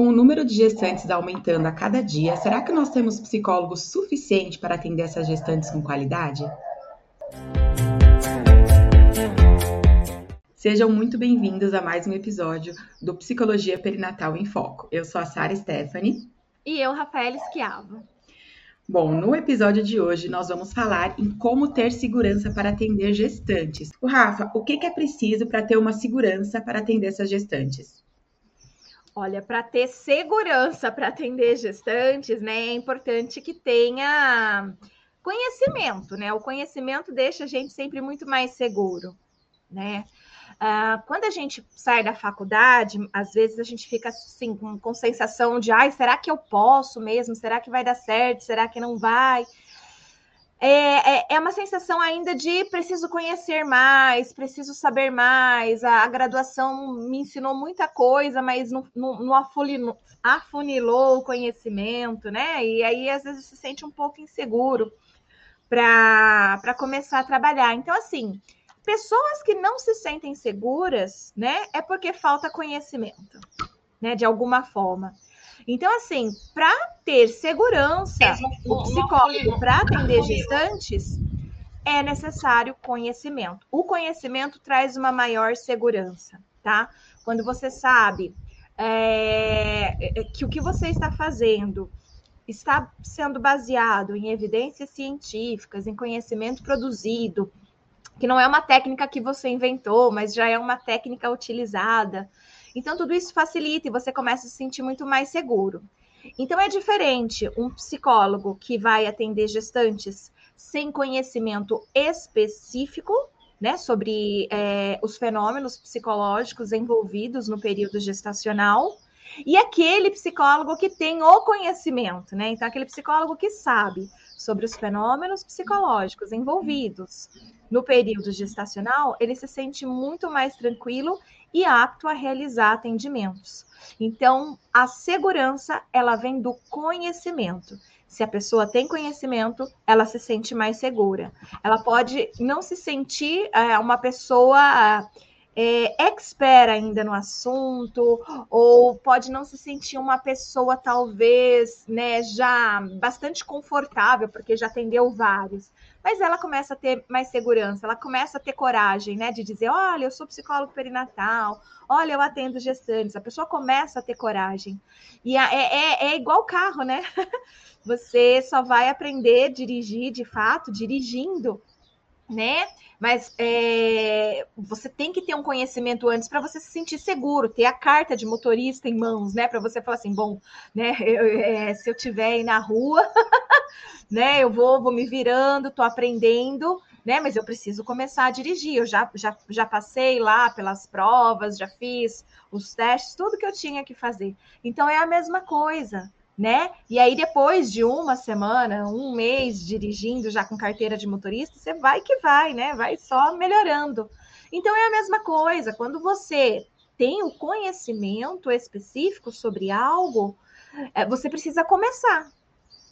Com o número de gestantes aumentando a cada dia, será que nós temos psicólogos suficiente para atender essas gestantes com qualidade? Sejam muito bem-vindos a mais um episódio do Psicologia Perinatal em Foco. Eu sou a Sara Stephanie. E eu, Rafael Esquiava. Bom, no episódio de hoje nós vamos falar em como ter segurança para atender gestantes. O Rafa, o que é preciso para ter uma segurança para atender essas gestantes? Olha, para ter segurança para atender gestantes, né, é importante que tenha conhecimento, né? O conhecimento deixa a gente sempre muito mais seguro, né? Uh, quando a gente sai da faculdade, às vezes a gente fica assim, com, com sensação de, ai, será que eu posso mesmo? Será que vai dar certo? Será que não vai? É, é, é, uma sensação ainda de preciso conhecer mais, preciso saber mais. A, a graduação me ensinou muita coisa, mas não, afunilou, afunilou, o conhecimento, né? E aí às vezes se sente um pouco inseguro para começar a trabalhar. Então, assim, pessoas que não se sentem seguras, né, é porque falta conhecimento, né, de alguma forma. Então, assim, para ter segurança, o psicólogo para atender gestantes, é necessário conhecimento. O conhecimento traz uma maior segurança, tá? Quando você sabe é, é que o que você está fazendo está sendo baseado em evidências científicas, em conhecimento produzido, que não é uma técnica que você inventou, mas já é uma técnica utilizada, então, tudo isso facilita e você começa a se sentir muito mais seguro. Então, é diferente um psicólogo que vai atender gestantes sem conhecimento específico, né, sobre é, os fenômenos psicológicos envolvidos no período gestacional, e aquele psicólogo que tem o conhecimento, né? Então, aquele psicólogo que sabe sobre os fenômenos psicológicos envolvidos no período gestacional, ele se sente muito mais tranquilo e apto a realizar atendimentos. Então, a segurança, ela vem do conhecimento. Se a pessoa tem conhecimento, ela se sente mais segura. Ela pode não se sentir é, uma pessoa é, expert ainda no assunto, ou pode não se sentir uma pessoa, talvez, né, já bastante confortável, porque já atendeu vários mas ela começa a ter mais segurança, ela começa a ter coragem, né, de dizer, olha, eu sou psicólogo perinatal, olha, eu atendo gestantes, a pessoa começa a ter coragem. E é, é, é igual carro, né? Você só vai aprender a dirigir, de fato, dirigindo, né? Mas é, você tem que ter um conhecimento antes para você se sentir seguro, ter a carta de motorista em mãos, né? Para você falar assim, bom, né? Eu, é, se eu tiver aí na rua, né? Eu vou, vou me virando, tô aprendendo, né? Mas eu preciso começar a dirigir. Eu já, já, já passei lá pelas provas, já fiz os testes, tudo que eu tinha que fazer. Então é a mesma coisa, né? E aí, depois de uma semana, um mês dirigindo já com carteira de motorista, você vai que vai, né? Vai só melhorando. Então é a mesma coisa. Quando você tem o conhecimento específico sobre algo, é, você precisa começar,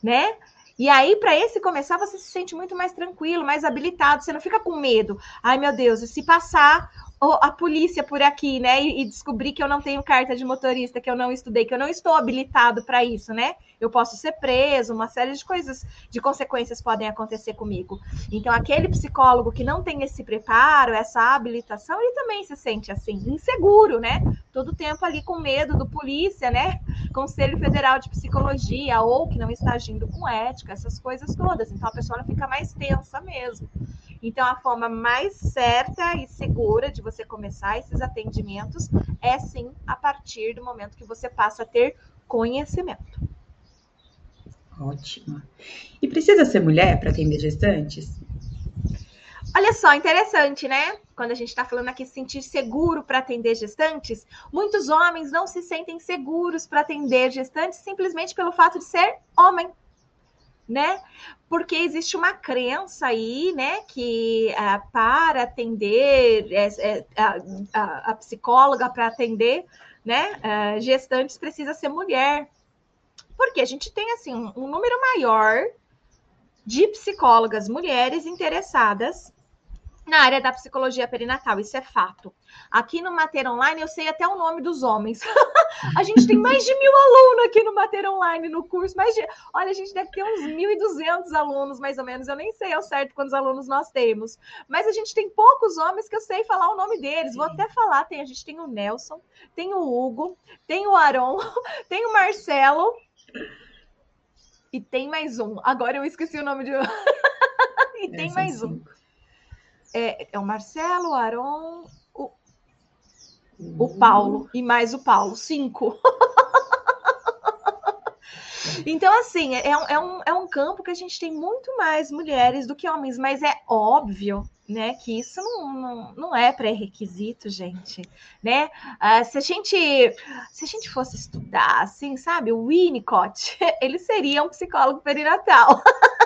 né? E aí, para esse começar, você se sente muito mais tranquilo, mais habilitado, você não fica com medo. Ai, meu Deus, e se passar a polícia por aqui, né? E, descobrir que eu não tenho carta de motorista, que eu não estudei, que eu não estou habilitado para isso, né? Eu posso ser preso, uma série de coisas, de consequências podem acontecer comigo. Então, aquele psicólogo que não tem esse preparo, essa habilitação, ele também se sente assim, inseguro, né? Todo tempo ali com medo do polícia, né? Conselho Federal de Psicologia, ou que não está agindo com ética, essas coisas todas. Então, a pessoa fica mais tensa mesmo. Então, a forma mais certa e segura de você começar esses atendimentos é sim a partir do momento que você passa a ter conhecimento. Ótimo. E precisa ser mulher para atender gestantes? Olha só, interessante, né? Quando a gente está falando aqui sentir seguro para atender gestantes, muitos homens não se sentem seguros para atender gestantes simplesmente pelo fato de ser homem né? Porque existe uma crença aí, né, que uh, para atender é, é, a, a, psicóloga para atender, né, uh, gestantes precisa ser mulher, porque a gente tem assim um, um número maior de psicólogas mulheres interessadas na área da psicologia perinatal, isso é fato. Aqui no Mater Online, eu sei até o nome dos homens. a gente tem mais de mil alunos aqui no Mater Online, no curso. Mais de... Olha, a gente deve ter uns 1.200 alunos, mais ou menos. Eu nem sei ao certo quantos alunos nós temos. Mas a gente tem poucos homens que eu sei falar o nome deles. Vou até falar. Tem, a gente tem o Nelson, tem o Hugo, tem o Aron, tem o Marcelo. E tem mais um. Agora eu esqueci o nome de. e tem mais um é, é o Marcelo, o Aron, o, o uhum. Paulo e mais o Paulo, cinco. Então, assim, é, é, um, é um campo que a gente tem muito mais mulheres do que homens, mas é óbvio né? Que isso não, não, não é pré-requisito, gente, né? Ah, se a gente se a gente fosse estudar, assim, sabe, o Winnicott, ele seria um psicólogo perinatal.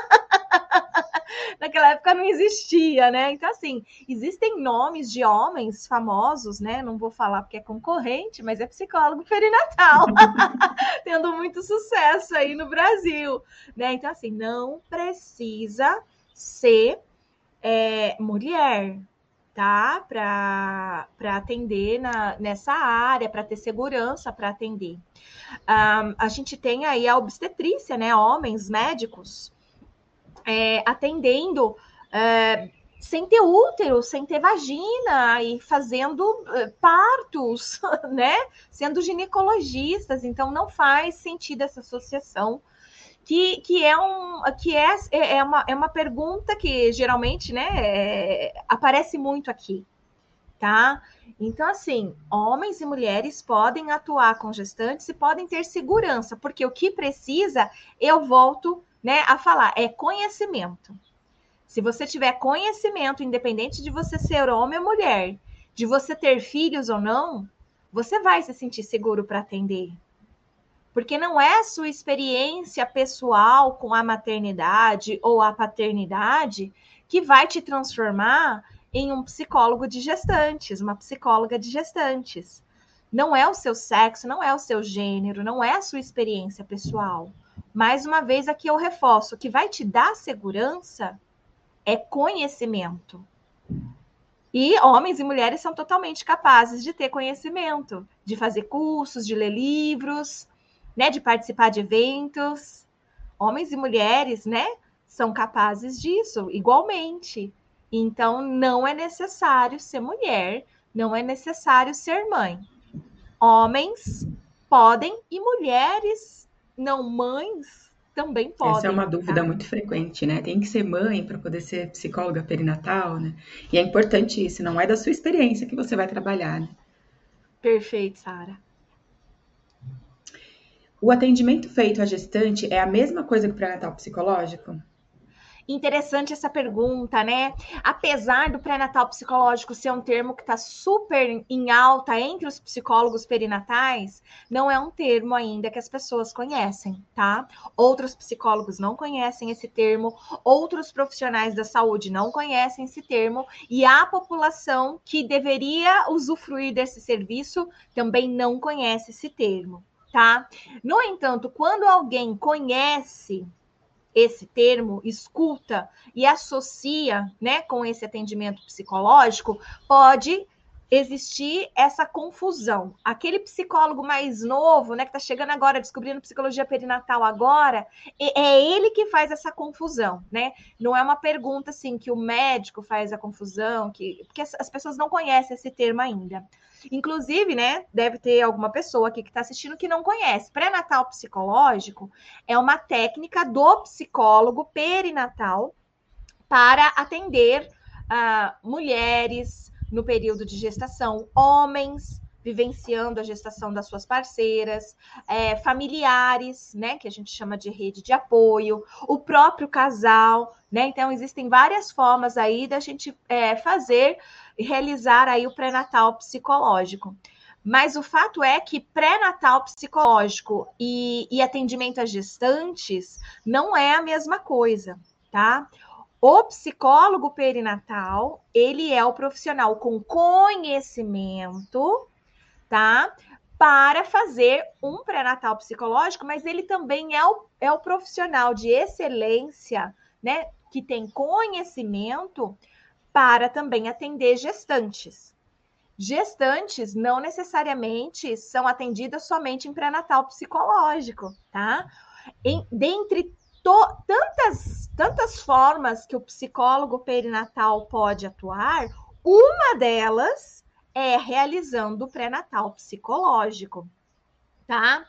naquela época não existia, né? Então, assim, existem nomes de homens famosos, né? Não vou falar porque é concorrente, mas é psicólogo perinatal, tendo muito sucesso aí no Brasil, né? Então, assim, não precisa ser é, mulher, tá? Para atender na, nessa área, para ter segurança para atender. Um, a gente tem aí a obstetrícia, né? Homens médicos é, atendendo é, sem ter útero, sem ter vagina e fazendo é, partos, né? Sendo ginecologistas, então não faz sentido essa associação. Que, que é um que é, é, uma, é uma pergunta que geralmente né, é, aparece muito aqui, tá? Então, assim, homens e mulheres podem atuar com gestantes e podem ter segurança, porque o que precisa, eu volto né, a falar, é conhecimento. Se você tiver conhecimento, independente de você ser homem ou mulher, de você ter filhos ou não, você vai se sentir seguro para atender. Porque não é sua experiência pessoal com a maternidade ou a paternidade que vai te transformar em um psicólogo de gestantes, uma psicóloga de gestantes. Não é o seu sexo, não é o seu gênero, não é a sua experiência pessoal. Mais uma vez, aqui eu reforço: o que vai te dar segurança é conhecimento. E homens e mulheres são totalmente capazes de ter conhecimento, de fazer cursos, de ler livros, né, de participar de eventos. Homens e mulheres, né, são capazes disso igualmente. Então, não é necessário ser mulher, não é necessário ser mãe. Homens podem e mulheres não mães também podem. Essa é uma dúvida tá? muito frequente, né? Tem que ser mãe para poder ser psicóloga perinatal, né? E é importante isso, não é da sua experiência que você vai trabalhar, né? Perfeito, Sara. O atendimento feito à gestante é a mesma coisa que o pré-natal psicológico? Interessante essa pergunta, né? Apesar do pré-natal psicológico ser um termo que está super em alta entre os psicólogos perinatais, não é um termo ainda que as pessoas conhecem, tá? Outros psicólogos não conhecem esse termo, outros profissionais da saúde não conhecem esse termo, e a população que deveria usufruir desse serviço também não conhece esse termo, tá? No entanto, quando alguém conhece esse termo, escuta e associa né, com esse atendimento psicológico, pode existir essa confusão. Aquele psicólogo mais novo, né, que está chegando agora, descobrindo psicologia perinatal agora, é ele que faz essa confusão, né? Não é uma pergunta assim que o médico faz a confusão, que porque as pessoas não conhecem esse termo ainda. Inclusive, né, deve ter alguma pessoa aqui que está assistindo que não conhece. Pré-natal psicológico é uma técnica do psicólogo perinatal para atender uh, mulheres no período de gestação, homens vivenciando a gestação das suas parceiras, é, familiares, né, que a gente chama de rede de apoio, o próprio casal, né? Então existem várias formas aí da gente é, fazer realizar aí o pré-natal psicológico. Mas o fato é que pré-natal psicológico e, e atendimento a gestantes não é a mesma coisa, tá? O psicólogo perinatal, ele é o profissional com conhecimento, tá? Para fazer um pré-natal psicológico, mas ele também é o, é o profissional de excelência, né? Que tem conhecimento para também atender gestantes. Gestantes não necessariamente são atendidas somente em pré-natal psicológico, tá? Em, dentre to, tantas, tantas formas que o psicólogo perinatal pode atuar, uma delas é realizando o pré-natal psicológico, tá?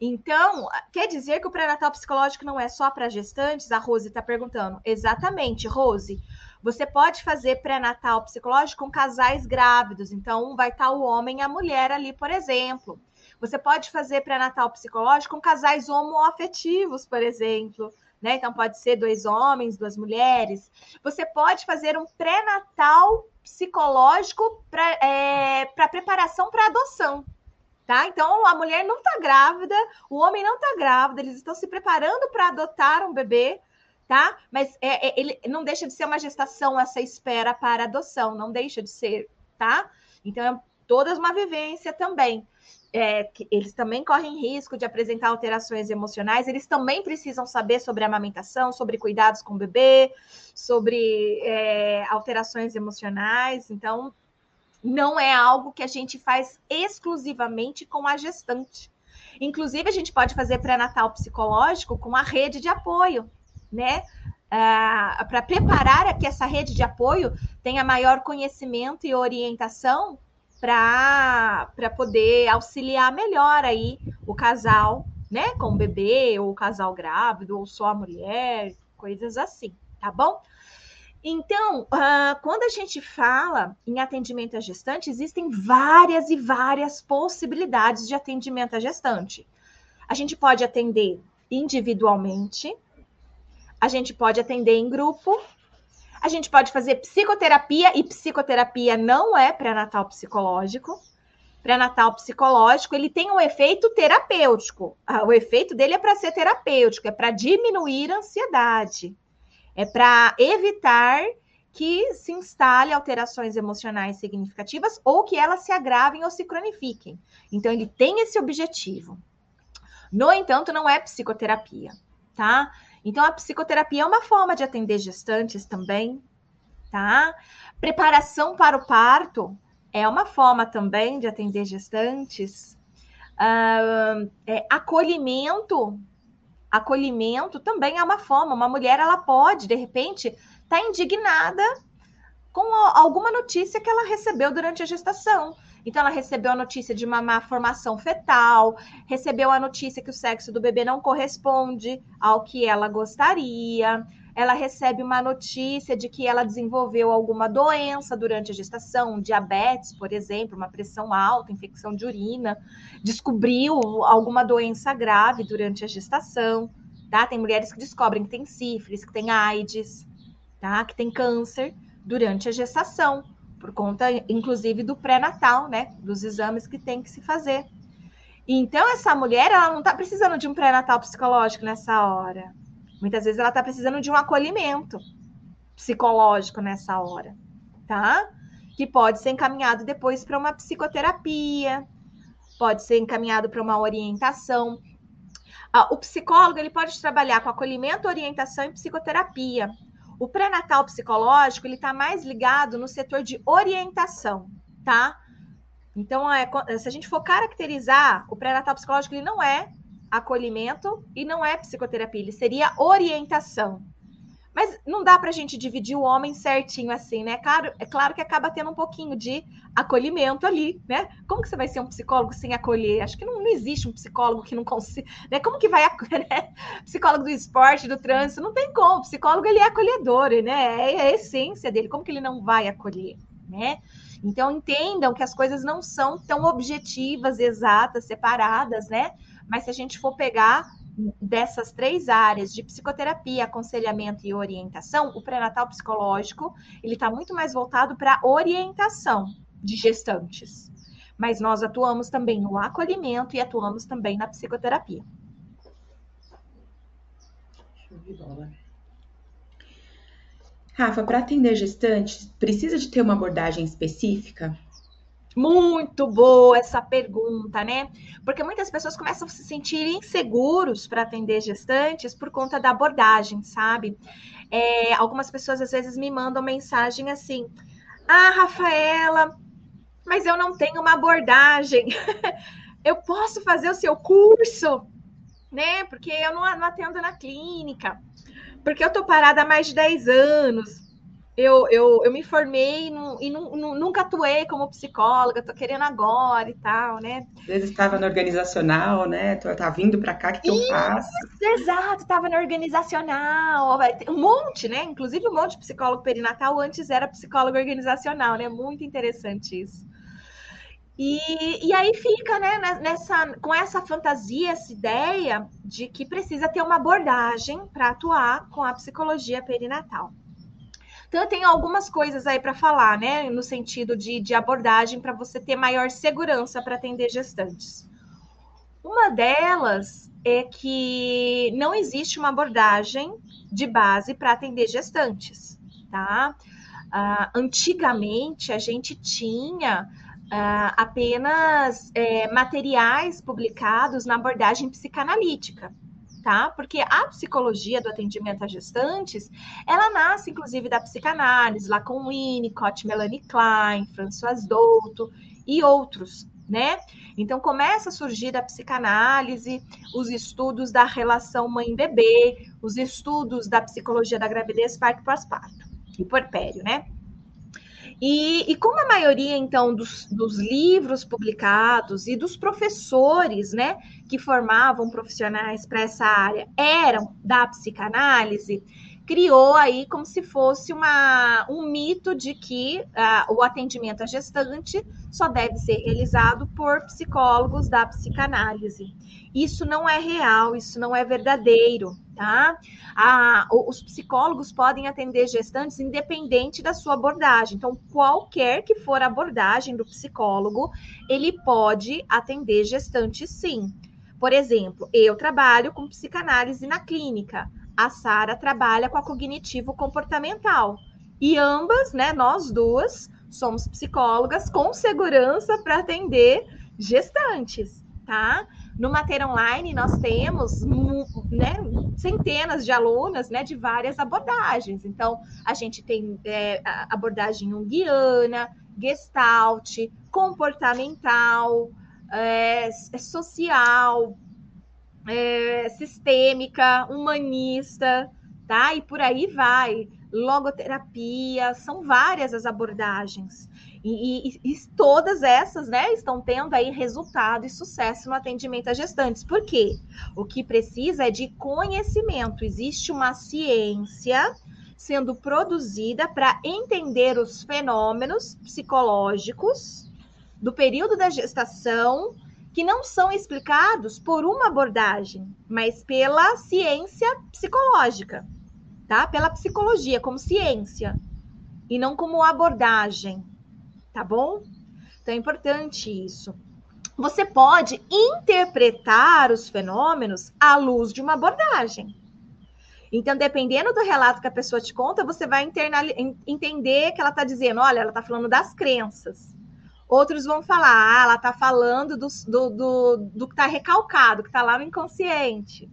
Então, quer dizer que o pré-natal psicológico não é só para gestantes? A Rose está perguntando. Exatamente, Rose. Você pode fazer pré-natal psicológico com casais grávidos. Então, vai estar o homem e a mulher ali, por exemplo. Você pode fazer pré-natal psicológico com casais homoafetivos, por exemplo. Né? Então, pode ser dois homens, duas mulheres. Você pode fazer um pré-natal psicológico para é, preparação para adoção. Tá? Então, a mulher não está grávida, o homem não está grávido, eles estão se preparando para adotar um bebê, tá? Mas é, é, ele não deixa de ser uma gestação essa espera para adoção, não deixa de ser, tá? Então, é toda uma vivência também. É, eles também correm risco de apresentar alterações emocionais, eles também precisam saber sobre amamentação, sobre cuidados com o bebê, sobre é, alterações emocionais. Então, não é algo que a gente faz exclusivamente com a gestante. Inclusive, a gente pode fazer pré-natal psicológico com a rede de apoio, né? Ah, para preparar que essa rede de apoio tenha maior conhecimento e orientação para poder auxiliar melhor aí o casal, né? Com o bebê, ou o casal grávido, ou só a mulher, coisas assim, tá bom? Então, uh, quando a gente fala em atendimento à gestante, existem várias e várias possibilidades de atendimento à gestante. A gente pode atender individualmente, a gente pode atender em grupo, a gente pode fazer psicoterapia, e psicoterapia não é pré-natal psicológico. Pré-natal psicológico, ele tem um efeito terapêutico. Ah, o efeito dele é para ser terapêutico, é para diminuir a ansiedade. É para evitar que se instale alterações emocionais significativas ou que elas se agravem ou se cronifiquem. Então, ele tem esse objetivo. No entanto, não é psicoterapia, tá? Então, a psicoterapia é uma forma de atender gestantes também, tá? Preparação para o parto é uma forma também de atender gestantes. Uh, é, acolhimento acolhimento também é uma forma. Uma mulher ela pode, de repente, estar tá indignada com alguma notícia que ela recebeu durante a gestação. Então, ela recebeu a notícia de uma má formação fetal, recebeu a notícia que o sexo do bebê não corresponde ao que ela gostaria, ela recebe uma notícia de que ela desenvolveu alguma doença durante a gestação, diabetes, por exemplo, uma pressão alta, infecção de urina, descobriu alguma doença grave durante a gestação, tá? Tem mulheres que descobrem que tem sífilis, que tem AIDS, tá? Que tem câncer durante a gestação, por conta, inclusive, do pré-natal, né? Dos exames que tem que se fazer. Então, essa mulher, ela não está precisando de um pré-natal psicológico nessa hora Muitas vezes ela está precisando de um acolhimento psicológico nessa hora, tá? Que pode ser encaminhado depois para uma psicoterapia, pode ser encaminhado para uma orientação. Ah, o psicólogo ele pode trabalhar com acolhimento, orientação e psicoterapia. O pré-natal psicológico ele está mais ligado no setor de orientação, tá? Então, é, se a gente for caracterizar, o pré-natal psicológico ele não é acolhimento e não é psicoterapia, ele seria orientação. Mas não dá para a gente dividir o homem certinho assim, né? Claro, é claro que acaba tendo um pouquinho de acolhimento ali, né? Como que você vai ser um psicólogo sem acolher? Acho que não, não existe um psicólogo que não consiga, né? Como que vai? Né? Psicólogo do esporte, do trânsito, não tem como. O psicólogo ele é acolhedor, né? É a essência dele. Como que ele não vai acolher, né? Então entendam que as coisas não são tão objetivas, exatas, separadas, né? Mas se a gente for pegar dessas três áreas de psicoterapia, aconselhamento e orientação, o pré-natal psicológico ele está muito mais voltado para orientação de gestantes. Mas nós atuamos também no acolhimento e atuamos também na psicoterapia. Rafa, para atender gestantes, precisa de ter uma abordagem específica? Muito boa essa pergunta, né? Porque muitas pessoas começam a se sentir inseguros para atender gestantes por conta da abordagem, sabe? É, algumas pessoas às vezes me mandam mensagem assim: Ah, Rafaela, mas eu não tenho uma abordagem. eu posso fazer o seu curso, né? Porque eu não, não atendo na clínica, porque eu estou parada há mais de 10 anos eu, eu, eu me formei e, nunca atuei como psicóloga, tô querendo agora e tal, né? Às vezes estava no organizacional, né? Tô, tá vindo para cá, que, que eu faço? Exato, estava no organizacional, um monte, né? Inclusive um monte de psicólogo perinatal antes era psicólogo organizacional, né? Muito interessante isso. E, e aí fica, né, nessa, com essa fantasia, essa ideia de que precisa ter uma abordagem para atuar com a psicologia perinatal. Então, eu tenho algumas coisas aí para falar, né, no sentido de, de abordagem para você ter maior segurança para atender gestantes. Uma delas é que não existe uma abordagem de base para atender gestantes, tá? Uh, antigamente a gente tinha uh, apenas é, materiais publicados na abordagem psicanalítica tá? Porque a psicologia do atendimento a gestantes, ela nasce inclusive da psicanálise, lá com Winnicott, Melanie Klein, François Douto e outros, né? Então começa a surgir da psicanálise, os estudos da relação mãe-bebê, os estudos da psicologia da gravidez, parto pós-parto e porpério, né? E, e, como a maioria, então, dos, dos, livros publicados e dos professores, né, que formavam profissionais para essa área eram da psicanálise, criou aí como se fosse uma, um mito de que uh, o atendimento à gestante só deve ser realizado por psicólogos da psicanálise. Isso não é real, isso não é verdadeiro, tá? Ah, os psicólogos podem atender gestantes independente da sua abordagem. Então, qualquer que for a abordagem do psicólogo, ele pode atender gestantes sim. Por exemplo, eu trabalho com psicanálise na clínica a Sara trabalha com a cognitivo comportamental. E ambas, né, nós duas, somos psicólogas com segurança para atender gestantes, tá? No Mater Online, nós temos né, centenas de alunas né, de várias abordagens. Então, a gente tem é, abordagem junguiana, gestalt, comportamental, é, social, é, sistêmica, humanista, tá? E por aí vai. Logoterapia, são várias as abordagens. E, e, e, todas essas, né, estão tendo aí resultado e sucesso no atendimento a gestantes. Por quê? O que precisa é de conhecimento. Existe uma ciência sendo produzida para entender os fenômenos psicológicos do período da gestação que não são explicados por uma abordagem, mas pela ciência psicológica, tá? Pela psicologia como ciência e não como abordagem, tá bom? Então é importante isso. Você pode interpretar os fenômenos à luz de uma abordagem. Então, dependendo do relato que a pessoa te conta, você vai entender que ela está dizendo: olha, ela está falando das crenças. Outros vão falar, ah, ela está falando do, do, do, do que está recalcado, que está lá no inconsciente.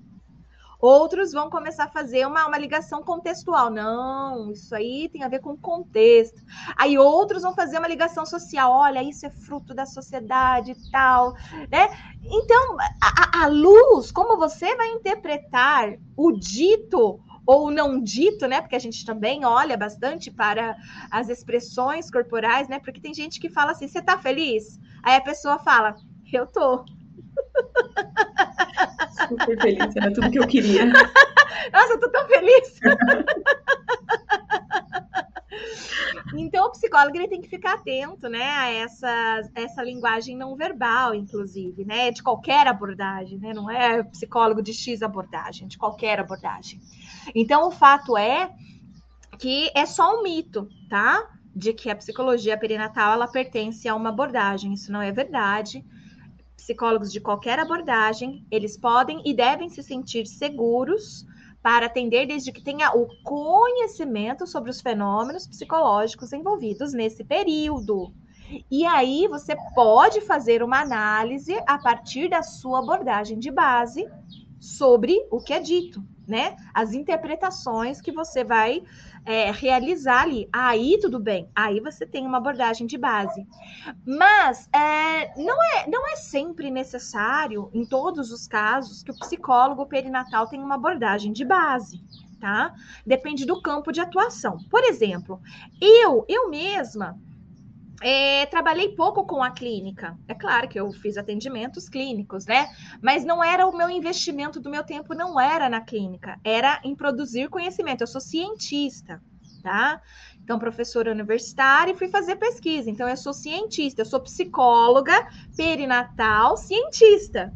Outros vão começar a fazer uma, uma ligação contextual. Não, isso aí tem a ver com contexto. Aí outros vão fazer uma ligação social. Olha, isso é fruto da sociedade e tal. Né? Então, a, a luz, como você vai interpretar o dito ou não dito, né? Porque a gente também olha bastante para as expressões corporais, né? Porque tem gente que fala assim: você tá feliz? Aí a pessoa fala: eu tô. Super feliz, era tudo que eu queria. Nossa, eu tô tão feliz. Então, o psicólogo ele tem que ficar atento, né, a essa, essa linguagem não verbal, inclusive, né, de qualquer abordagem, né, não é psicólogo de X abordagem, de qualquer abordagem. Então, o fato é que é só um mito, tá? De que a psicologia perinatal ela pertence a uma abordagem. Isso não é verdade. Psicólogos de qualquer abordagem, eles podem e devem se sentir seguros para atender desde que tenha o conhecimento sobre os fenômenos psicológicos envolvidos nesse período. E aí você pode fazer uma análise a partir da sua abordagem de base sobre o que é dito, né? As interpretações que você vai é, realizar ali. Aí tudo bem, aí você tem uma abordagem de base. Mas é, não, é, não é sempre necessário, em todos os casos, que o psicólogo perinatal tenha uma abordagem de base. Tá? Depende do campo de atuação. Por exemplo, eu, eu mesma, é, trabalhei pouco com a clínica. É claro que eu fiz atendimentos clínicos, né? Mas não era o meu investimento do meu tempo, não era na clínica, era em produzir conhecimento. Eu sou cientista, tá? Então, professora universitária e fui fazer pesquisa. Então, eu sou cientista, eu sou psicóloga perinatal, cientista.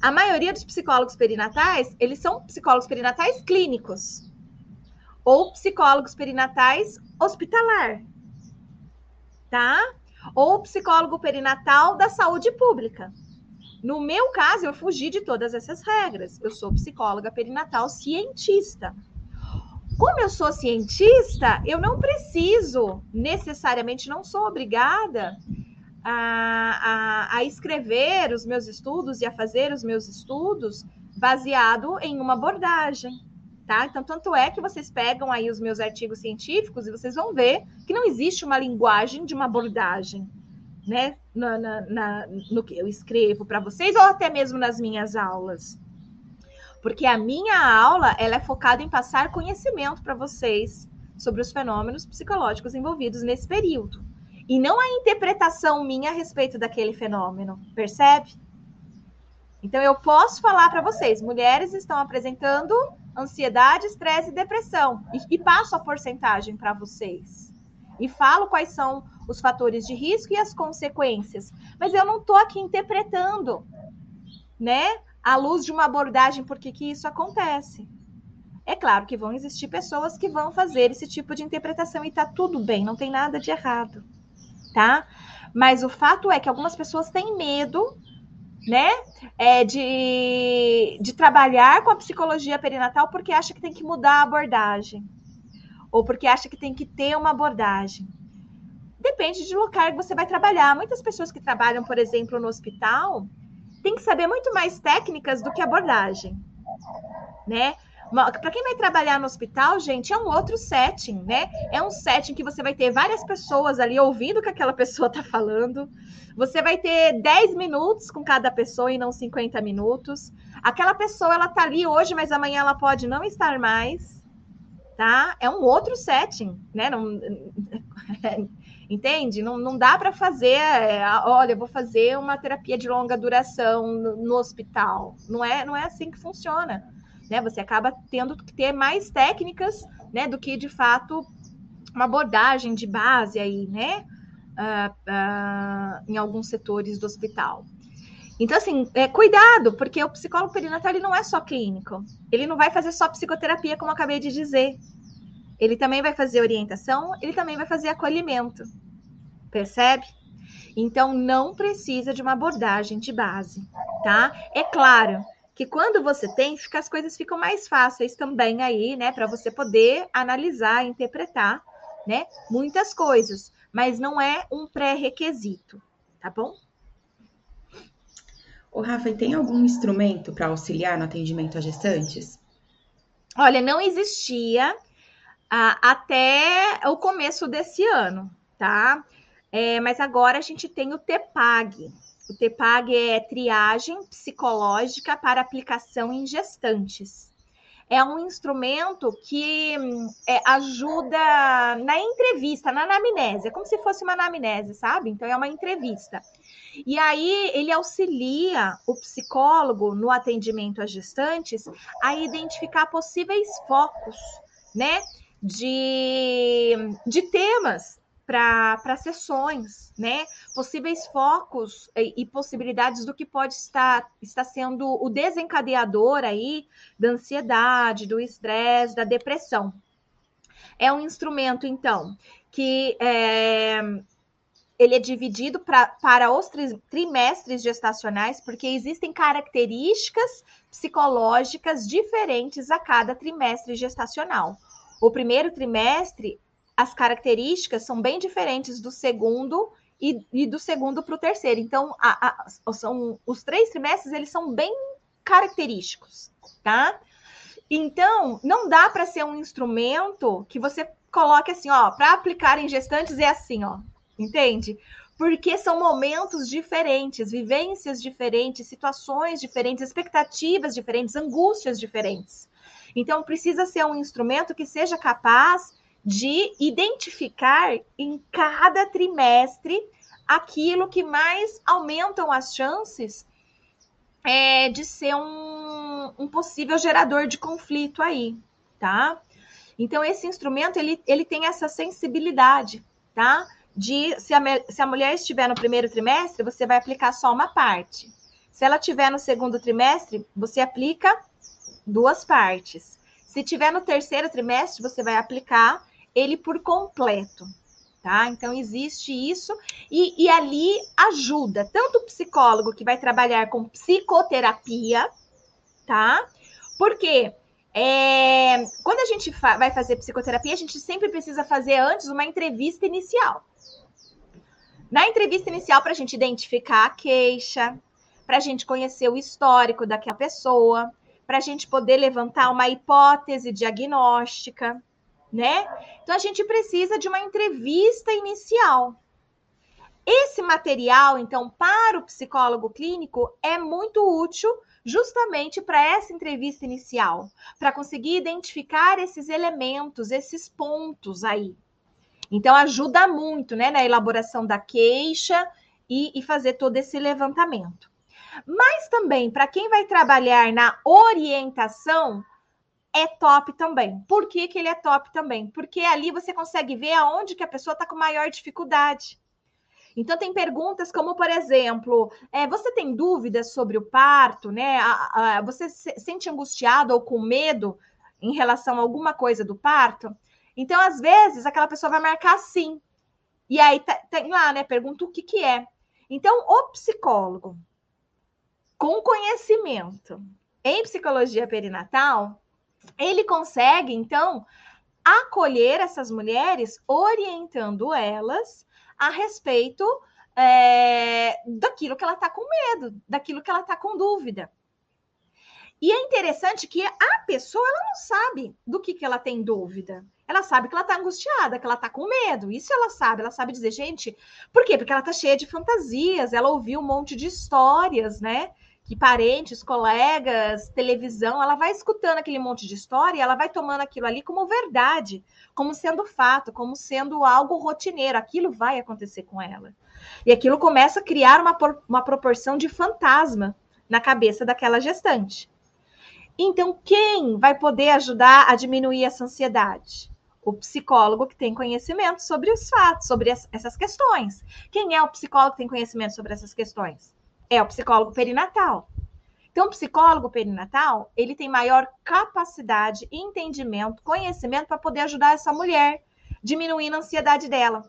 A maioria dos psicólogos perinatais, eles são psicólogos perinatais clínicos ou psicólogos perinatais hospitalar tá? Ou psicólogo perinatal da saúde pública. No meu caso, eu fugi de todas essas regras. Eu sou psicóloga perinatal cientista. Como eu sou cientista, eu não preciso, necessariamente, não sou obrigada a, a, a, escrever os meus estudos e a fazer os meus estudos baseado em uma abordagem tá? Então, tanto é que vocês pegam aí os meus artigos científicos e vocês vão ver que não existe uma linguagem de uma abordagem, né? Na, na, na no que eu escrevo para vocês ou até mesmo nas minhas aulas. Porque a minha aula, ela é focada em passar conhecimento para vocês sobre os fenômenos psicológicos envolvidos nesse período. E não a interpretação minha a respeito daquele fenômeno, percebe? Então, eu posso falar para vocês: mulheres estão apresentando ansiedade, estresse e depressão. E, e passo a porcentagem para vocês. E falo quais são os fatores de risco e as consequências. Mas eu não estou aqui interpretando, né? À luz de uma abordagem, por que, isso acontece. É claro que vão existir pessoas que vão fazer esse tipo de interpretação e está tudo bem, não tem nada de errado, tá? Mas o fato é que algumas pessoas têm medo né? É de, de trabalhar com a psicologia perinatal porque acha que tem que mudar a abordagem. Ou porque acha que tem que ter uma abordagem. Depende de local que você vai trabalhar. Muitas pessoas que trabalham, por exemplo, no hospital, têm que saber muito mais técnicas do que abordagem, né? Para quem vai trabalhar no hospital, gente, é um outro setting, né? É um setting que você vai ter várias pessoas ali ouvindo o que aquela pessoa está falando. Você vai ter 10 minutos com cada pessoa e não 50 minutos. Aquela pessoa, ela tá ali hoje, mas amanhã ela pode não estar mais, tá? É um outro setting, né? Não, entende? Não, não dá para fazer, é, olha, eu vou fazer uma terapia de longa duração no, no hospital. Não é, não é assim que funciona né? Você acaba tendo que ter mais técnicas, né, do que de fato uma abordagem de base aí, né? Uh, uh, em alguns setores do hospital. Então, assim, é, cuidado, porque o psicólogo perinatal ele não é só clínico. Ele não vai fazer só psicoterapia, como eu acabei de dizer. Ele também vai fazer orientação, ele também vai fazer acolhimento. Percebe? Então, não precisa de uma abordagem de base, tá? É claro que quando você tem, fica, as coisas ficam mais fáceis também aí, né, para você poder analisar, interpretar, né, muitas coisas, mas não é um pré-requisito, tá bom? O Rafa, e tem algum instrumento para auxiliar no atendimento a gestantes? Olha, não existia ah, até o começo desse ano, tá? É, mas agora a gente tem o TEPAG, o TEPAG é triagem psicológica para aplicação em gestantes. É um instrumento que é, ajuda na entrevista, na anamnese, é como se fosse uma anamnese, sabe? Então, é uma entrevista. E aí, ele auxilia o psicólogo no atendimento a gestantes a identificar possíveis focos, né? De, de temas para sessões, né? Possíveis focos e, e, possibilidades do que pode estar, estar sendo o desencadeador aí da ansiedade, do estresse, da depressão. É um instrumento, então, que é, ele é dividido pra, para os trimestres gestacionais, porque existem características psicológicas diferentes a cada trimestre gestacional. O primeiro trimestre as características são bem diferentes do segundo e, e do segundo para o terceiro. Então, a, a, são os três trimestres eles são bem característicos, tá? Então, não dá para ser um instrumento que você coloque assim, ó, para aplicar em gestantes é assim, ó, entende? Porque são momentos diferentes, vivências diferentes, situações diferentes, expectativas diferentes, angústias diferentes. Então, precisa ser um instrumento que seja capaz de identificar em cada trimestre aquilo que mais aumentam as chances é, de ser um, um possível gerador de conflito aí, tá? Então, esse instrumento, ele, ele tem essa sensibilidade, tá? De, se a, se a mulher estiver no primeiro trimestre, você vai aplicar só uma parte. Se ela estiver no segundo trimestre, você aplica duas partes. Se tiver no terceiro trimestre, você vai aplicar ele por completo, tá? Então existe isso e, e ali ajuda tanto o psicólogo que vai trabalhar com psicoterapia, tá? Porque é, quando a gente fa vai fazer psicoterapia, a gente sempre precisa fazer antes uma entrevista inicial. Na entrevista inicial, para a gente identificar a queixa, para a gente conhecer o histórico daquela pessoa, para a gente poder levantar uma hipótese diagnóstica, né? Então a gente precisa de uma entrevista inicial. Esse material, então, para o psicólogo clínico é muito útil justamente para essa entrevista inicial, para conseguir identificar esses elementos, esses pontos aí. Então ajuda muito, né, na elaboração da queixa e, e fazer todo esse levantamento. Mas também, para quem vai trabalhar na orientação, é top também. Por que, que ele é top também? Porque ali você consegue ver aonde que a pessoa está com maior dificuldade. Então, tem perguntas como, por exemplo, é, você tem dúvidas sobre o parto, né? A, a, você se sente angustiado ou com medo em relação a alguma coisa do parto? Então, às vezes, aquela pessoa vai marcar sim. E aí tem lá, né? Pergunta o que, que é. Então, o psicólogo, com conhecimento em psicologia perinatal, ele consegue, então, acolher essas mulheres, orientando elas a respeito é, daquilo que ela está com medo, daquilo que ela está com dúvida. E é interessante que a pessoa ela não sabe do que, que ela tem dúvida. Ela sabe que ela está angustiada, que ela está com medo. Isso ela sabe. Ela sabe dizer, gente, por quê? Porque ela está cheia de fantasias. Ela ouviu um monte de histórias, né? Que parentes, colegas, televisão, ela vai escutando aquele monte de história e ela vai tomando aquilo ali como verdade, como sendo fato, como sendo algo rotineiro. Aquilo vai acontecer com ela. E aquilo começa a criar uma, uma proporção de fantasma na cabeça daquela gestante. Então, quem vai poder ajudar a diminuir essa ansiedade? O psicólogo que tem conhecimento sobre os fatos, sobre essas questões. Quem é o psicólogo que tem conhecimento sobre essas questões? É o psicólogo perinatal. Então, o psicólogo perinatal, ele tem maior capacidade, entendimento, conhecimento para poder ajudar essa mulher, diminuindo a ansiedade dela.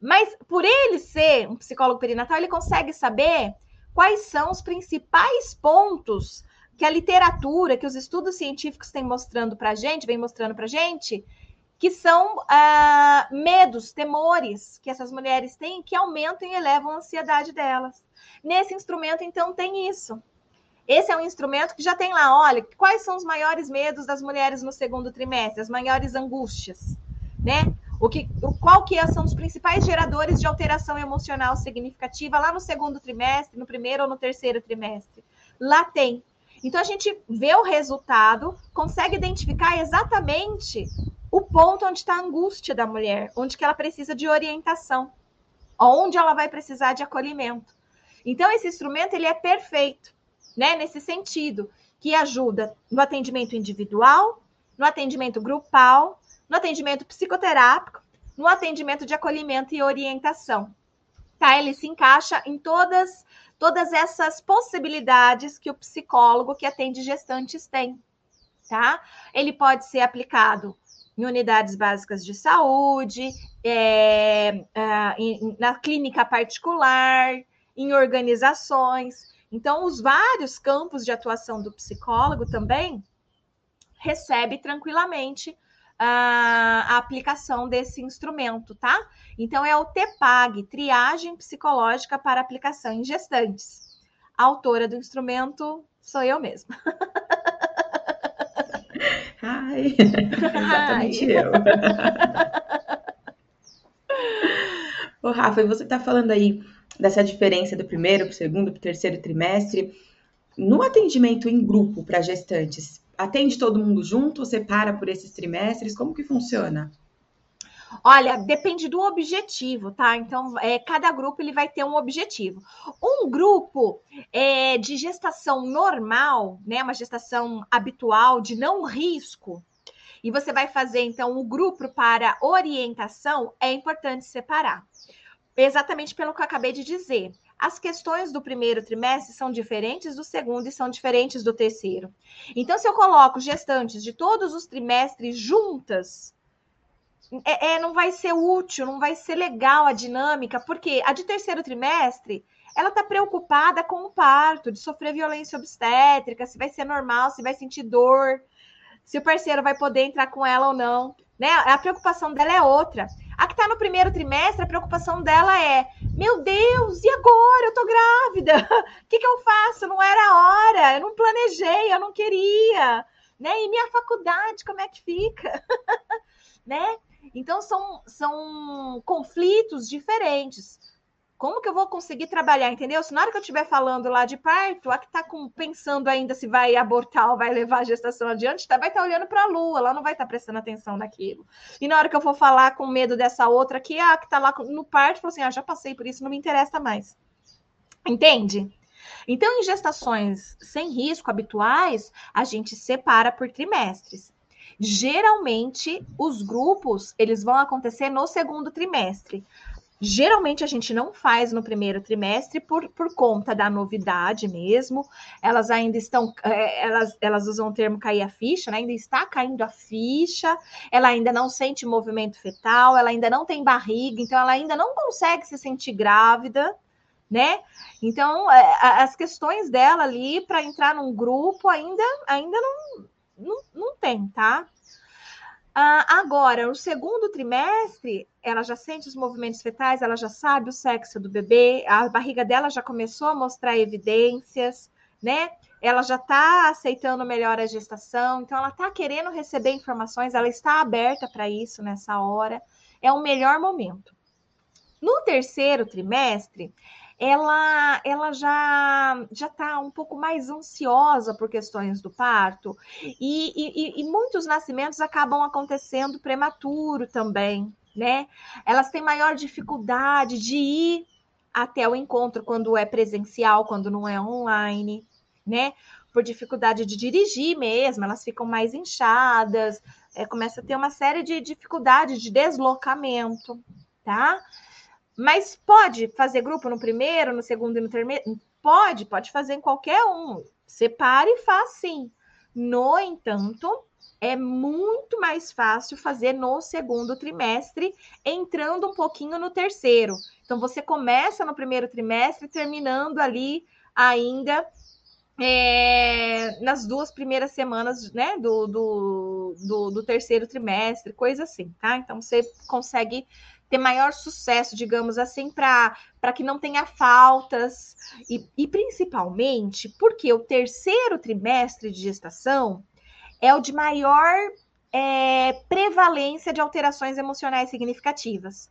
Mas por ele ser um psicólogo perinatal, ele consegue saber quais são os principais pontos que a literatura, que os estudos científicos têm mostrando para a gente, vem mostrando para a gente, que são ah, medos, temores que essas mulheres têm que aumentam e elevam a ansiedade delas. Nesse instrumento, então, tem isso. Esse é um instrumento que já tem lá, olha, quais são os maiores medos das mulheres no segundo trimestre, as maiores angústias, né? O que, o, qual que são os principais geradores de alteração emocional significativa lá no segundo trimestre, no primeiro ou no terceiro trimestre? Lá tem. Então a gente vê o resultado, consegue identificar exatamente o ponto onde está a angústia da mulher, onde que ela precisa de orientação, onde ela vai precisar de acolhimento. Então, esse instrumento ele é perfeito, né? Nesse sentido, que ajuda no atendimento individual, no atendimento grupal, no atendimento psicoterápico, no atendimento de acolhimento e orientação. Tá? Ele se encaixa em todas todas essas possibilidades que o psicólogo que atende gestantes tem, tá? Ele pode ser aplicado em unidades básicas de saúde, é, é, na clínica particular, em organizações. Então, os vários campos de atuação do psicólogo também recebe tranquilamente a, a aplicação desse instrumento, tá? Então, é o TPAG, Triagem Psicológica para Aplicação em Gestantes. A autora do instrumento sou eu mesma. Ai, exatamente eu. Ô, Rafa, você está falando aí dessa diferença do primeiro para o segundo para o terceiro trimestre. No atendimento em grupo para gestantes, atende todo mundo junto ou separa por esses trimestres? Como que funciona? Olha, depende do objetivo, tá? Então, é, cada grupo ele vai ter um objetivo. Um grupo é, de gestação normal, né? Uma gestação habitual de não risco, e você vai fazer então o grupo para orientação, é importante separar. Exatamente pelo que eu acabei de dizer. As questões do primeiro trimestre são diferentes do segundo e são diferentes do terceiro. Então, se eu coloco gestantes de todos os trimestres juntas, é, é, não vai ser útil, não vai ser legal a dinâmica, porque a de terceiro trimestre ela está preocupada com o parto, de sofrer violência obstétrica, se vai ser normal, se vai sentir dor, se o parceiro vai poder entrar com ela ou não. Né? A preocupação dela é outra. A que está no primeiro trimestre, a preocupação dela é: meu Deus, e agora? Eu tô grávida. O que, que eu faço? Não era a hora, eu não planejei, eu não queria. Né? E minha faculdade, como é que fica? né? Então, são, são conflitos diferentes. Como que eu vou conseguir trabalhar, entendeu? Se na hora que eu estiver falando lá de parto, a que está pensando ainda se vai abortar ou vai levar a gestação adiante, tá, vai estar tá olhando para a lua, ela não vai estar tá prestando atenção naquilo. E na hora que eu for falar com medo dessa outra aqui, a que está lá no parto, falou assim: ah, já passei por isso, não me interessa mais. Entende? Então, em gestações sem risco habituais, a gente separa por trimestres. Geralmente, os grupos, eles vão acontecer no segundo trimestre. Geralmente a gente não faz no primeiro trimestre por, por conta da novidade mesmo. Elas ainda estão, é, elas, elas usam o termo cair a ficha, né? Ainda está caindo a ficha, ela ainda não sente movimento fetal, ela ainda não tem barriga, então ela ainda não consegue se sentir grávida, né? Então, é, as questões dela ali para entrar num grupo ainda, ainda não, não, não tem, tá? Ah, agora, no segundo trimestre, ela já sente os movimentos fetais, ela já sabe o sexo do bebê, a barriga dela já começou a mostrar evidências, né? Ela já está aceitando melhor a gestação, então ela está querendo receber informações, ela está aberta para isso nessa hora. É o melhor momento. No terceiro trimestre, ela, ela já já está um pouco mais ansiosa por questões do parto e, e, e muitos nascimentos acabam acontecendo prematuro também, né? Elas têm maior dificuldade de ir até o encontro quando é presencial, quando não é online, né? Por dificuldade de dirigir mesmo, elas ficam mais inchadas, é, começa a ter uma série de dificuldades de deslocamento, tá? Mas pode fazer grupo no primeiro, no segundo e no terceiro? Pode, pode fazer em qualquer um. Separe e faz sim. No entanto, é muito mais fácil fazer no segundo trimestre, entrando um pouquinho no terceiro. Então, você começa no primeiro trimestre, terminando ali ainda é, nas duas primeiras semanas né, do, do, do, do terceiro trimestre, coisa assim, tá? Então, você consegue ter maior sucesso, digamos assim, para que não tenha faltas. E, e principalmente porque o terceiro trimestre de gestação é o de maior é, prevalência de alterações emocionais significativas.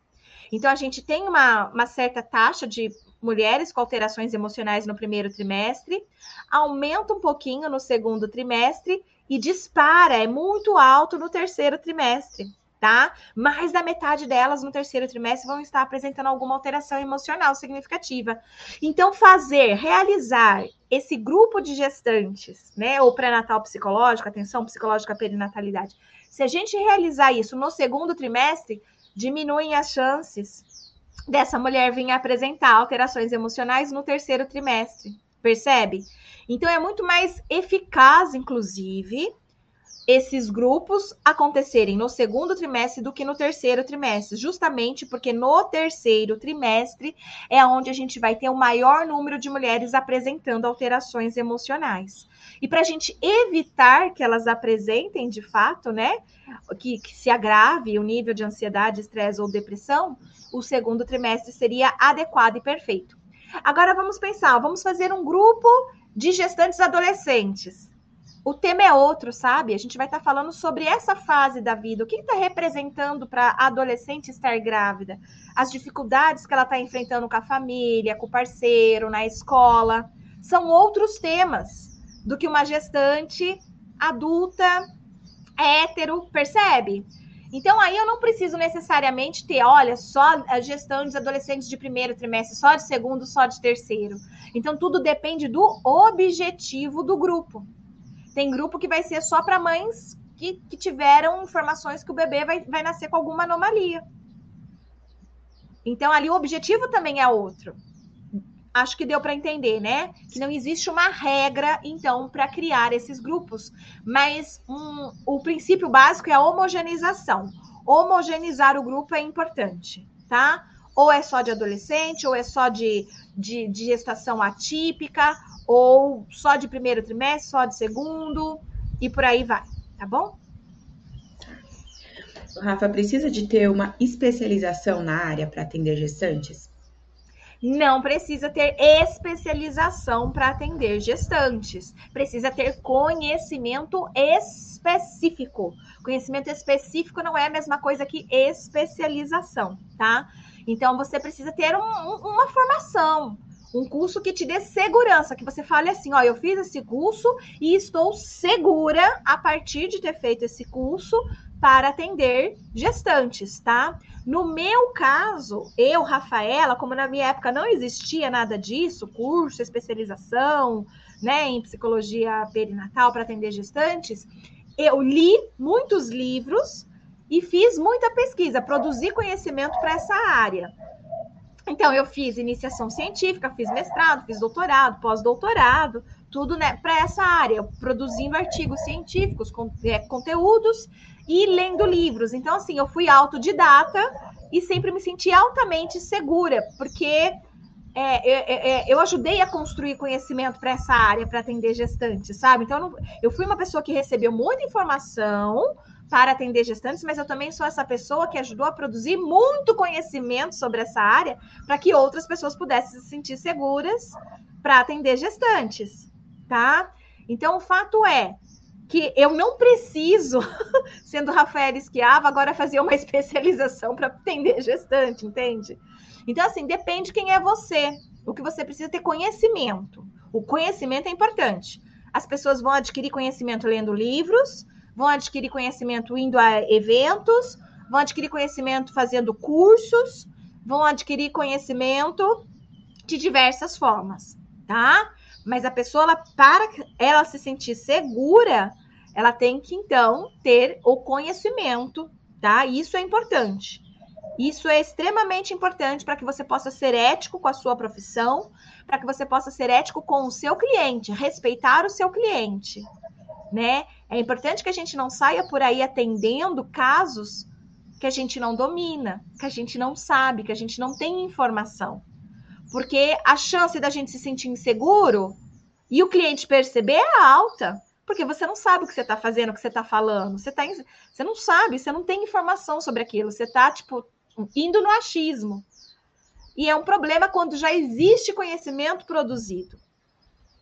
Então, a gente tem uma, uma certa taxa de mulheres com alterações emocionais no primeiro trimestre, aumenta um pouquinho no segundo trimestre e dispara, é muito alto no terceiro trimestre tá? Mais da metade delas no terceiro trimestre vão estar apresentando alguma alteração emocional significativa. Então, fazer, realizar esse grupo de gestantes, né, ou pré-natal psicológico, atenção psicológica perinatalidade, se a gente realizar isso no segundo trimestre, diminuem as chances dessa mulher vir apresentar alterações emocionais no terceiro trimestre, percebe? Então, é muito mais eficaz, inclusive, esses grupos acontecerem no segundo trimestre do que no terceiro trimestre, justamente porque no terceiro trimestre é onde a gente vai ter o maior número de mulheres apresentando alterações emocionais. E para a gente evitar que elas apresentem de fato, né, que, que se agrave o nível de ansiedade, estresse ou depressão, o segundo trimestre seria adequado e perfeito. Agora vamos pensar, vamos fazer um grupo de gestantes adolescentes. O tema é outro, sabe? A gente vai estar falando sobre essa fase da vida. O que está representando para a adolescente estar grávida? As dificuldades que ela está enfrentando com a família, com o parceiro, na escola. São outros temas do que uma gestante adulta, hétero, percebe? Então, aí eu não preciso necessariamente ter, olha, só a gestão dos adolescentes de primeiro trimestre, só de segundo, só de terceiro. Então, tudo depende do objetivo do grupo. Tem grupo que vai ser só para mães que, que, tiveram informações que o bebê vai, vai nascer com alguma anomalia. Então, ali o objetivo também é outro. Acho que deu para entender, né? Que não existe uma regra, então, para criar esses grupos. Mas um, o princípio básico é a homogeneização. Homogeneizar o grupo é importante, tá? Ou é só de adolescente, ou é só de, de, de gestação atípica, ou só de primeiro trimestre, só de segundo, e por aí vai, tá bom? Rafa, precisa de ter uma especialização na área para atender gestantes? Não precisa ter especialização para atender gestantes. Precisa ter conhecimento específico. Conhecimento específico não é a mesma coisa que especialização, tá? Então você precisa ter um, uma formação, um curso que te dê segurança, que você fale assim, ó, eu fiz esse curso e estou segura a partir de ter feito esse curso para atender gestantes, tá? No meu caso, eu, Rafaela, como na minha época não existia nada disso, curso, especialização, né, em psicologia perinatal para atender gestantes, eu li muitos livros e fiz muita pesquisa, produzi conhecimento para essa área. Então, eu fiz iniciação científica, fiz mestrado, fiz doutorado, pós-doutorado, tudo né, para essa área, produzindo artigos científicos, com, é, conteúdos e lendo livros. Então, assim, eu fui autodidata e sempre me senti altamente segura, porque é, é, é, eu ajudei a construir conhecimento para essa área, para atender gestantes, sabe? Então, eu, não, eu fui uma pessoa que recebeu muita informação para atender gestantes, mas eu também sou essa pessoa que ajudou a produzir muito conhecimento sobre essa área para que outras pessoas pudessem se sentir seguras para atender gestantes, tá? Então, o fato é que eu não preciso, sendo Rafael Esquiava, agora fazer uma especialização para atender gestante, entende? Então, assim, depende quem é você. O que você precisa ter conhecimento. O conhecimento é importante. As pessoas vão adquirir conhecimento lendo livros, vão adquirir conhecimento indo a eventos, vão adquirir conhecimento fazendo cursos, vão adquirir conhecimento de diversas formas, tá? Mas a pessoa, ela, para ela se sentir segura, ela tem que então ter o conhecimento, tá? Isso é importante. Isso é extremamente importante para que você possa ser ético com a sua profissão, para que você possa ser ético com o seu cliente, respeitar o seu cliente, né? É importante que a gente não saia por aí atendendo casos que a gente não domina, que a gente não sabe, que a gente não tem informação. Porque a chance da gente se sentir inseguro e o cliente perceber é alta, porque você não sabe o que você está fazendo, o que você está falando. Você, tá, você não sabe, você não tem informação sobre aquilo. Você está, tipo, indo no achismo. E é um problema quando já existe conhecimento produzido.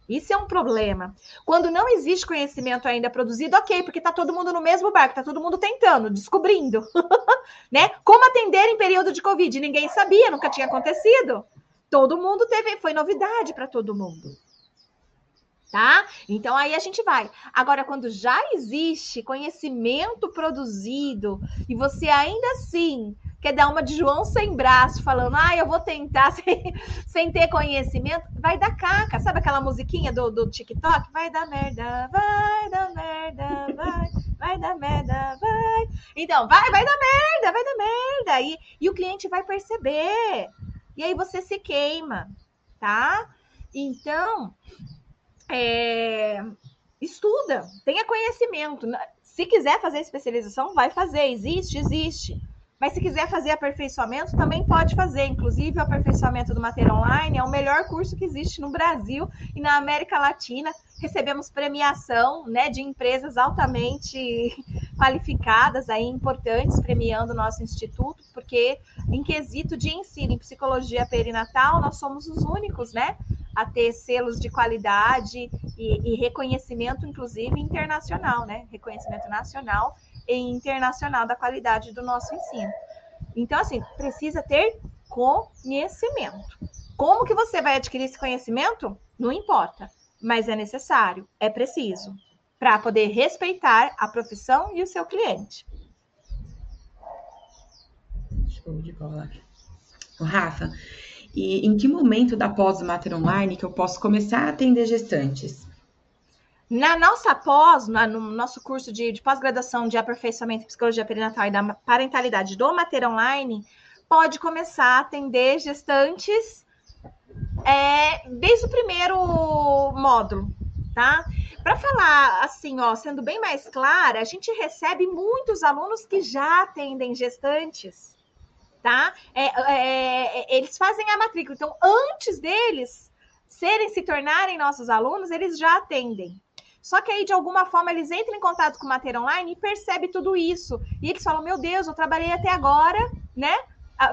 Isso é um problema. Quando não existe conhecimento ainda produzido, ok, porque está todo mundo no mesmo barco, está todo mundo tentando, descobrindo, né? Como atender em período de Covid? Ninguém sabia, nunca tinha acontecido. Todo mundo teve, foi novidade para todo mundo. Tá? Então aí a gente vai. Agora, quando já existe conhecimento produzido e você ainda assim quer dar uma de João sem braço, falando, ah, eu vou tentar sem, sem ter conhecimento, vai dar caca. Sabe aquela musiquinha do, do TikTok? Vai dar merda, vai dar merda, vai, vai dar merda, vai. Então, vai, vai dar merda, vai dar merda. E, e o cliente vai perceber. E aí você se queima, tá? Então, é, estuda, tenha conhecimento. Se quiser fazer especialização, vai fazer. Existe, existe. Mas se quiser fazer aperfeiçoamento, também pode fazer. Inclusive, o aperfeiçoamento do Mater Online é o melhor curso que existe no Brasil e na América Latina. recebemos premiação, né, de empresas altamente qualificadas aí, importantes, premiando o nosso instituto, porque em quesito de ensino em psicologia perinatal, nós somos os únicos, né, a ter selos de qualidade e, e reconhecimento, inclusive internacional, né, reconhecimento nacional e internacional da qualidade do nosso ensino. Então, assim, precisa ter conhecimento. Como que você vai adquirir esse conhecimento? Não importa, mas é necessário, é preciso, para poder respeitar a profissão e o seu cliente. Show de bola. Rafa, e em que momento da pós-mater online que eu posso começar a atender gestantes? Na nossa pós, no nosso curso de, de pós-graduação de aperfeiçoamento em psicologia perinatal e da parentalidade do Mater Online, pode começar a atender gestantes é, desde o primeiro módulo, tá? Para falar assim, ó, sendo bem mais clara, a gente recebe muitos alunos que já atendem gestantes, tá? É, é, é eles fazem a matrícula, então antes deles serem se tornarem nossos alunos, eles já atendem. Só que aí, de alguma forma, eles entram em contato com o Mater Online e percebem tudo isso. E eles falam: Meu Deus, eu trabalhei até agora, né?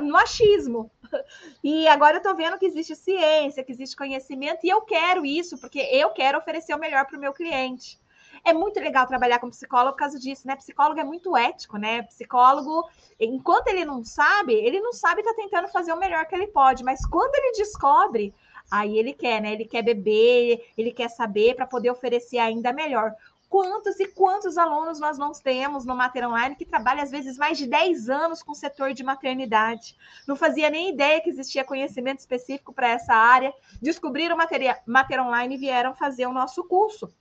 No achismo. E agora eu tô vendo que existe ciência, que existe conhecimento, e eu quero isso, porque eu quero oferecer o melhor para o meu cliente. É muito legal trabalhar com psicólogo por causa disso, né? Psicólogo é muito ético, né? Psicólogo, enquanto ele não sabe, ele não sabe tá tentando fazer o melhor que ele pode, mas quando ele descobre, Aí ele quer, né? Ele quer beber, ele quer saber para poder oferecer ainda melhor. Quantos e quantos alunos nós não temos no Mater Online que trabalha às vezes mais de 10 anos com o setor de maternidade? Não fazia nem ideia que existia conhecimento específico para essa área, descobriram Mater, Mater Online e vieram fazer o nosso curso.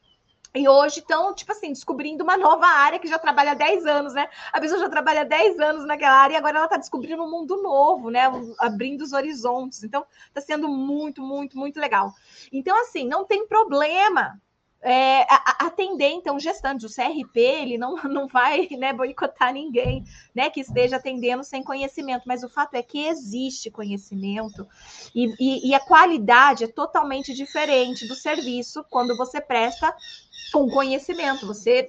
E hoje estão, tipo assim, descobrindo uma nova área que já trabalha há 10 anos, né? A pessoa já trabalha há 10 anos naquela área e agora ela está descobrindo um mundo novo, né? Abrindo os horizontes. Então, está sendo muito, muito, muito legal. Então, assim, não tem problema é, atender, então, gestantes. O CRP, ele não, não vai né, boicotar ninguém né, que esteja atendendo sem conhecimento, mas o fato é que existe conhecimento e, e, e a qualidade é totalmente diferente do serviço quando você presta com conhecimento. Você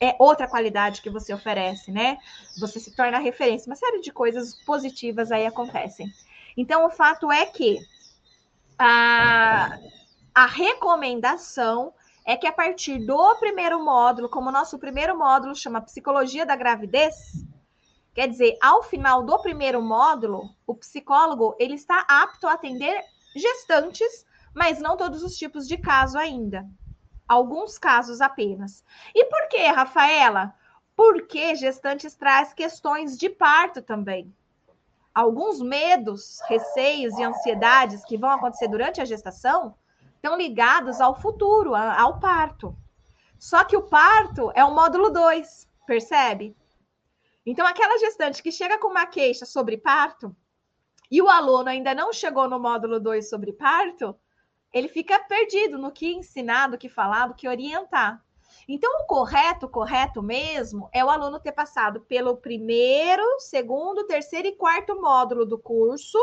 é outra qualidade que você oferece, né? Você se torna referência. Uma série de coisas positivas aí acontecem. Então, o fato é que a, a recomendação é que a partir do primeiro módulo, como o nosso primeiro módulo chama Psicologia da Gravidez, quer dizer, ao final do primeiro módulo, o psicólogo ele está apto a atender gestantes, mas não todos os tipos de caso ainda. Alguns casos apenas. E por que, Rafaela? Porque gestantes traz questões de parto também. Alguns medos, receios e ansiedades que vão acontecer durante a gestação estão ligados ao futuro, ao parto. Só que o parto é o módulo 2, percebe? Então, aquela gestante que chega com uma queixa sobre parto e o aluno ainda não chegou no módulo 2 sobre parto, ele fica perdido no que ensinar, do que falar, do que orientar. Então, o correto, correto mesmo, é o aluno ter passado pelo primeiro, segundo, terceiro e quarto módulo do curso,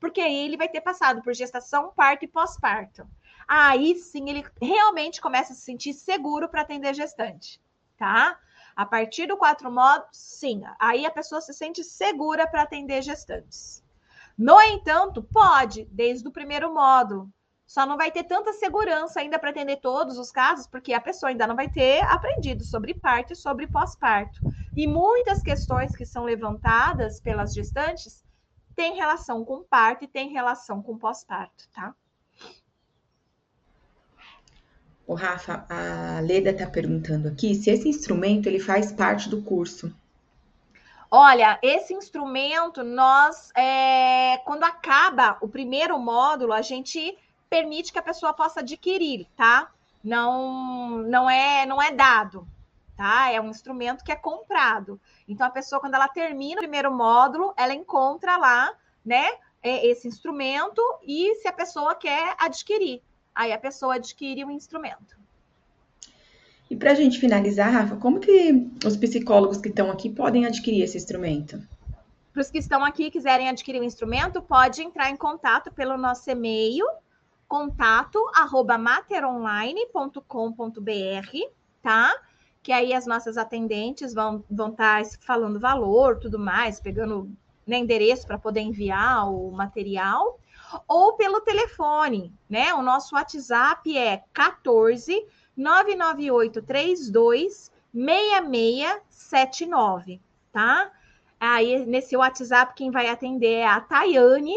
porque aí ele vai ter passado por gestação, parto e pós-parto aí sim ele realmente começa a se sentir seguro para atender gestante, tá? A partir do quatro modos, sim, aí a pessoa se sente segura para atender gestantes. No entanto, pode, desde o primeiro módulo. Só não vai ter tanta segurança ainda para atender todos os casos, porque a pessoa ainda não vai ter aprendido sobre parto e sobre pós-parto. E muitas questões que são levantadas pelas gestantes têm relação com parto e têm relação com pós-parto, tá? O Rafa, a Leda está perguntando aqui se esse instrumento ele faz parte do curso. Olha, esse instrumento, nós, é, quando acaba o primeiro módulo, a gente permite que a pessoa possa adquirir, tá? Não, não é, não é dado, tá? É um instrumento que é comprado. Então a pessoa, quando ela termina o primeiro módulo, ela encontra lá, né, é, esse instrumento e se a pessoa quer adquirir. Aí a pessoa adquire o um instrumento. E para a gente finalizar, Rafa, como que os psicólogos que estão aqui podem adquirir esse instrumento? Para os que estão aqui e quiserem adquirir o instrumento, pode entrar em contato pelo nosso e-mail, contato arroba materonline.com.br, tá? Que aí as nossas atendentes vão estar vão tá falando valor, tudo mais, pegando né, endereço para poder enviar o material, ou pelo telefone, né? O nosso WhatsApp é 14 99832 6679, tá? Aí nesse WhatsApp quem vai atender é a Tayane,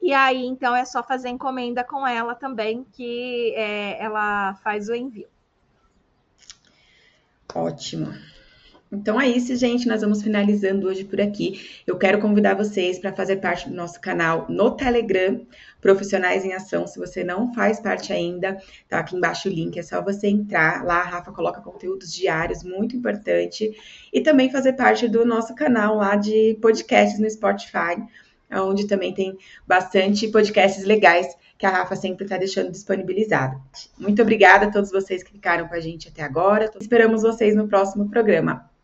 e aí então é só fazer encomenda com ela também, que é, ela faz o envio. Ótimo. Então é isso, gente. Nós vamos finalizando hoje por aqui. Eu quero convidar vocês para fazer parte do nosso canal no Telegram, Profissionais em Ação. Se você não faz parte ainda, tá aqui embaixo o link. É só você entrar lá. A Rafa coloca conteúdos diários, muito importante. E também fazer parte do nosso canal lá de podcasts no Spotify, onde também tem bastante podcasts legais que a Rafa sempre está deixando disponibilizado. Muito obrigada a todos vocês que ficaram com a gente até agora. Esperamos vocês no próximo programa.